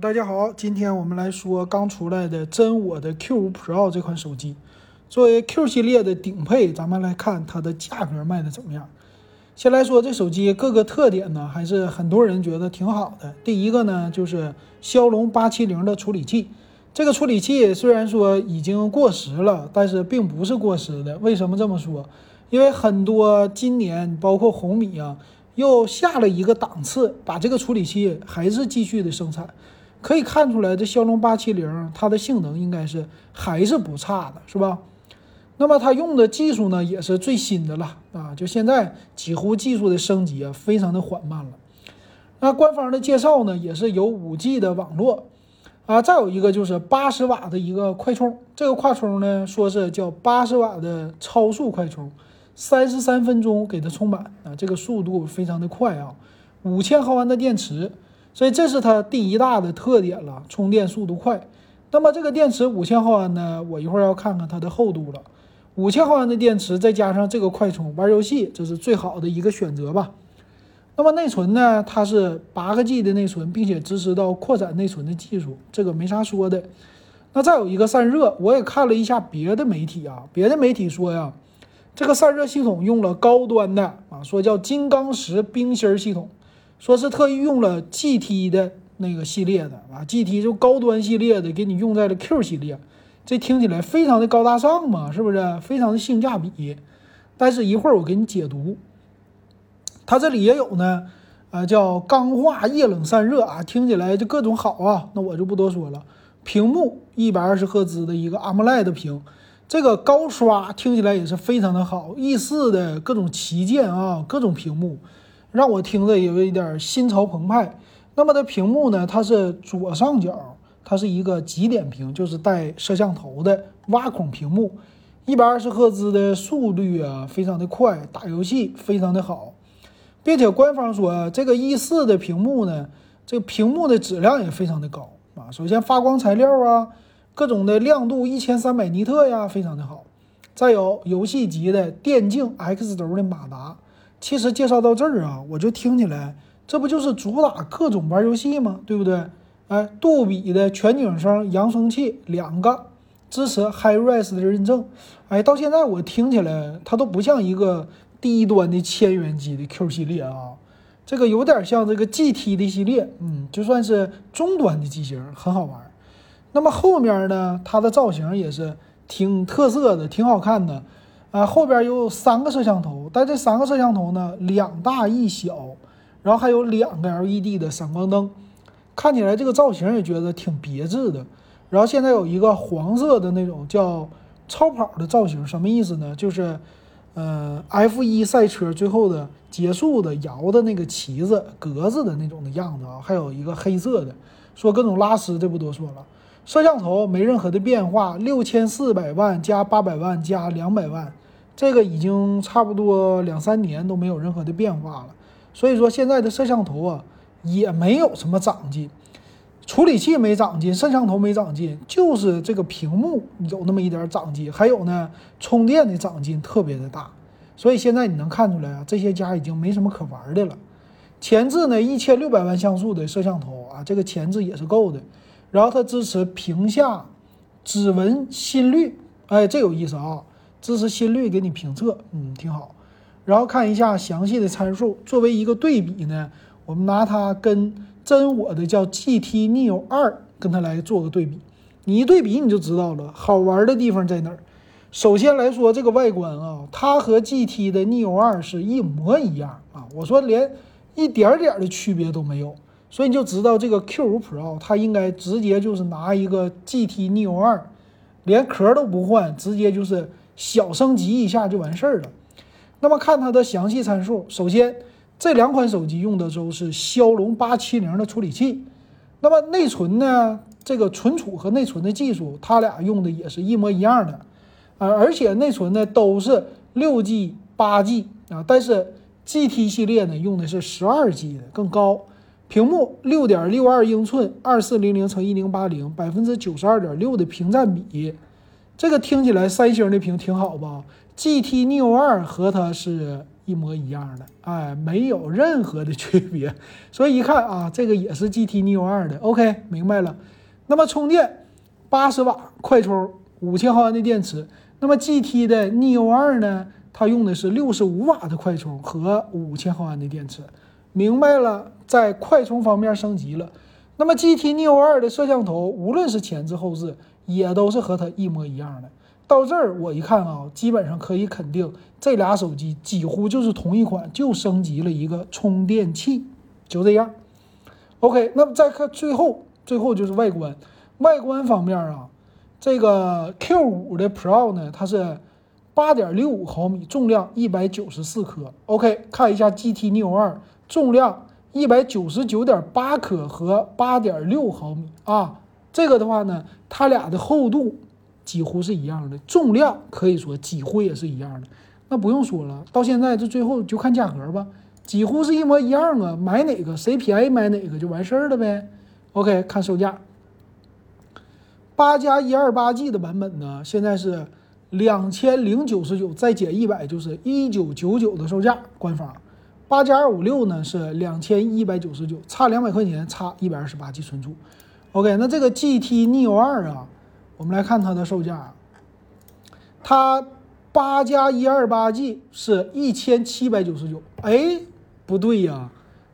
大家好，今天我们来说刚出来的真我的 Q5 Pro 这款手机，作为 Q 系列的顶配，咱们来看它的价格卖的怎么样。先来说这手机各个特点呢，还是很多人觉得挺好的。第一个呢，就是骁龙八七零的处理器，这个处理器虽然说已经过时了，但是并不是过时的。为什么这么说？因为很多今年包括红米啊。又下了一个档次，把这个处理器还是继续的生产，可以看出来，这骁龙八七零它的性能应该是还是不差的，是吧？那么它用的技术呢，也是最新的了啊！就现在几乎技术的升级啊，非常的缓慢了。那官方的介绍呢，也是有五 G 的网络啊，再有一个就是八十瓦的一个快充，这个快充呢，说是叫八十瓦的超速快充。三十三分钟给它充满啊，这个速度非常的快啊，五千毫安的电池，所以这是它第一大的特点了，充电速度快。那么这个电池五千毫安呢，我一会儿要看看它的厚度了。五千毫安的电池再加上这个快充，玩游戏这是最好的一个选择吧。那么内存呢，它是八个 G 的内存，并且支持到扩展内存的技术，这个没啥说的。那再有一个散热，我也看了一下别的媒体啊，别的媒体说呀。这个散热系统用了高端的啊，说叫金刚石冰芯系统，说是特意用了 GT 的那个系列的啊，GT 就高端系列的，给你用在了 Q 系列，这听起来非常的高大上嘛，是不是？非常的性价比。但是一会儿我给你解读，它这里也有呢，啊，叫钢化液冷散热啊，听起来就各种好啊，那我就不多说了。屏幕一百二十赫兹的一个 AMOLED 屏。这个高刷听起来也是非常的好，E 四的各种旗舰啊，各种屏幕，让我听着有一点心潮澎湃。那么的屏幕呢，它是左上角，它是一个极点屏，就是带摄像头的挖孔屏幕，一百二十赫兹的速率啊，非常的快，打游戏非常的好，并且官方说这个 E 四的屏幕呢，这个屏幕的质量也非常的高啊，首先发光材料啊。各种的亮度一千三百尼特呀，非常的好。再有游戏级的电竞 X 轴的马达。其实介绍到这儿啊，我就听起来，这不就是主打各种玩游戏吗？对不对？哎，杜比的全景声扬声器两个，支持 HiRes 的认证。哎，到现在我听起来，它都不像一个低端的千元机的 Q 系列啊，这个有点像这个 GT 的系列，嗯，就算是中端的机型，很好玩。那么后面呢，它的造型也是挺特色的，挺好看的，啊，后边有三个摄像头，但这三个摄像头呢，两大一小，然后还有两个 LED 的闪光灯，看起来这个造型也觉得挺别致的。然后现在有一个黄色的那种叫超跑的造型，什么意思呢？就是，呃，F1 赛车最后的结束的摇的那个旗子格子的那种的样子啊，还有一个黑色的，说各种拉丝，这不多说了。摄像头没任何的变化，六千四百万加八百万加两百万，这个已经差不多两三年都没有任何的变化了。所以说现在的摄像头啊也没有什么长进，处理器没长进，摄像头没长进，就是这个屏幕有那么一点长进，还有呢充电的长进特别的大。所以现在你能看出来啊，这些家已经没什么可玩的了。前置呢一千六百万像素的摄像头啊，这个前置也是够的。然后它支持屏下指纹心率，哎，这有意思啊！支持心率给你评测，嗯，挺好。然后看一下详细的参数，作为一个对比呢，我们拿它跟真我的叫 GT Neo 二跟它来做个对比。你一对比你就知道了，好玩的地方在哪儿。首先来说这个外观啊，它和 GT 的 Neo 二是一模一样啊，我说连一点点的区别都没有。所以你就知道这个 Q5 Pro 它应该直接就是拿一个 GT Neo 2，连壳都不换，直接就是小升级一下就完事儿了。那么看它的详细参数，首先这两款手机用的都是骁龙八七零的处理器，那么内存呢，这个存储和内存的技术，它俩用的也是一模一样的，啊，而且内存呢都是六 G、八 G 啊，但是 GT 系列呢用的是十二 G 的，更高。屏幕六点六二英寸，二四零零乘一零八零，百分之九十二点六的屏占比，这个听起来三星的屏挺好吧？GT Neo 二和它是一模一样的，哎，没有任何的区别。所以一看啊，这个也是 GT Neo 2的，OK，明白了。那么充电八十瓦快充，五千毫安的电池。那么 GT 的 Neo 2呢，它用的是六十五瓦的快充和五千毫安的电池。明白了，在快充方面升级了。那么 GT Neo 2的摄像头，无论是前置后置，也都是和它一模一样的。到这儿我一看啊，基本上可以肯定，这俩手机几乎就是同一款，就升级了一个充电器，就这样。OK，那么再看最后，最后就是外观。外观方面啊，这个 Q5 的 Pro 呢，它是八点六五毫米，重量一百九十四克。OK，看一下 GT Neo 2。重量一百九十九点八克和八点六毫米啊，这个的话呢，它俩的厚度几乎是一样的，重量可以说几乎也是一样的。那不用说了，到现在这最后就看价格吧，几乎是一模一样啊，买哪个谁便宜买哪个就完事儿了呗。OK，看售价，八加一二八 G 的版本呢，现在是两千零九十九，再减一百就是一九九九的售价，官方。八加二五六呢是两千一百九十九，差两百块钱，差一百二十八 G 存储。OK，那这个 GT Neo 2啊，我们来看它的售价，它八加一二八 G 是一千七百九十九。哎，不对呀，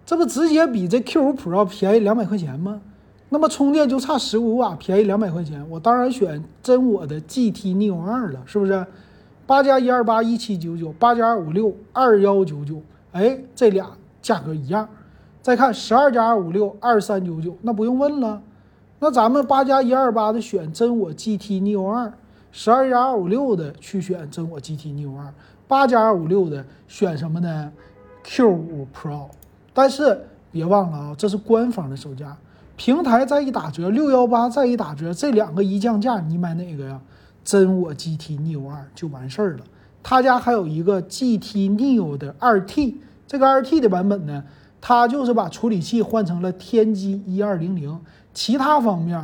这不直接比这 Q5 Pro 便宜两百块钱吗？那么充电就差十五瓦，便宜两百块钱，我当然选真我的 GT Neo 2了，是不是？八加一二八一七九九，八加二五六二幺九九。哎，这俩价格一样。再看十二加二五六二三九九，那不用问了。那咱们八加一二八的选真我 GT Neo 二，十二加二五六的去选真我 GT Neo 二，八加二五六的选什么呢？Q 五 Pro。但是别忘了啊，这是官方的售价，平台再一打折，六幺八再一打折，这两个一降价，你买哪个呀？真我 GT Neo 二就完事儿了。他家还有一个 GT Neo 的二 T，这个二 T 的版本呢，它就是把处理器换成了天玑一二零零，其他方面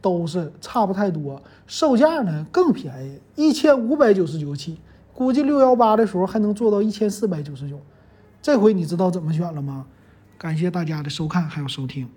都是差不太多，售价呢更便宜，一千五百九十九起，估计六幺八的时候还能做到一千四百九十九。这回你知道怎么选了吗？感谢大家的收看还有收听。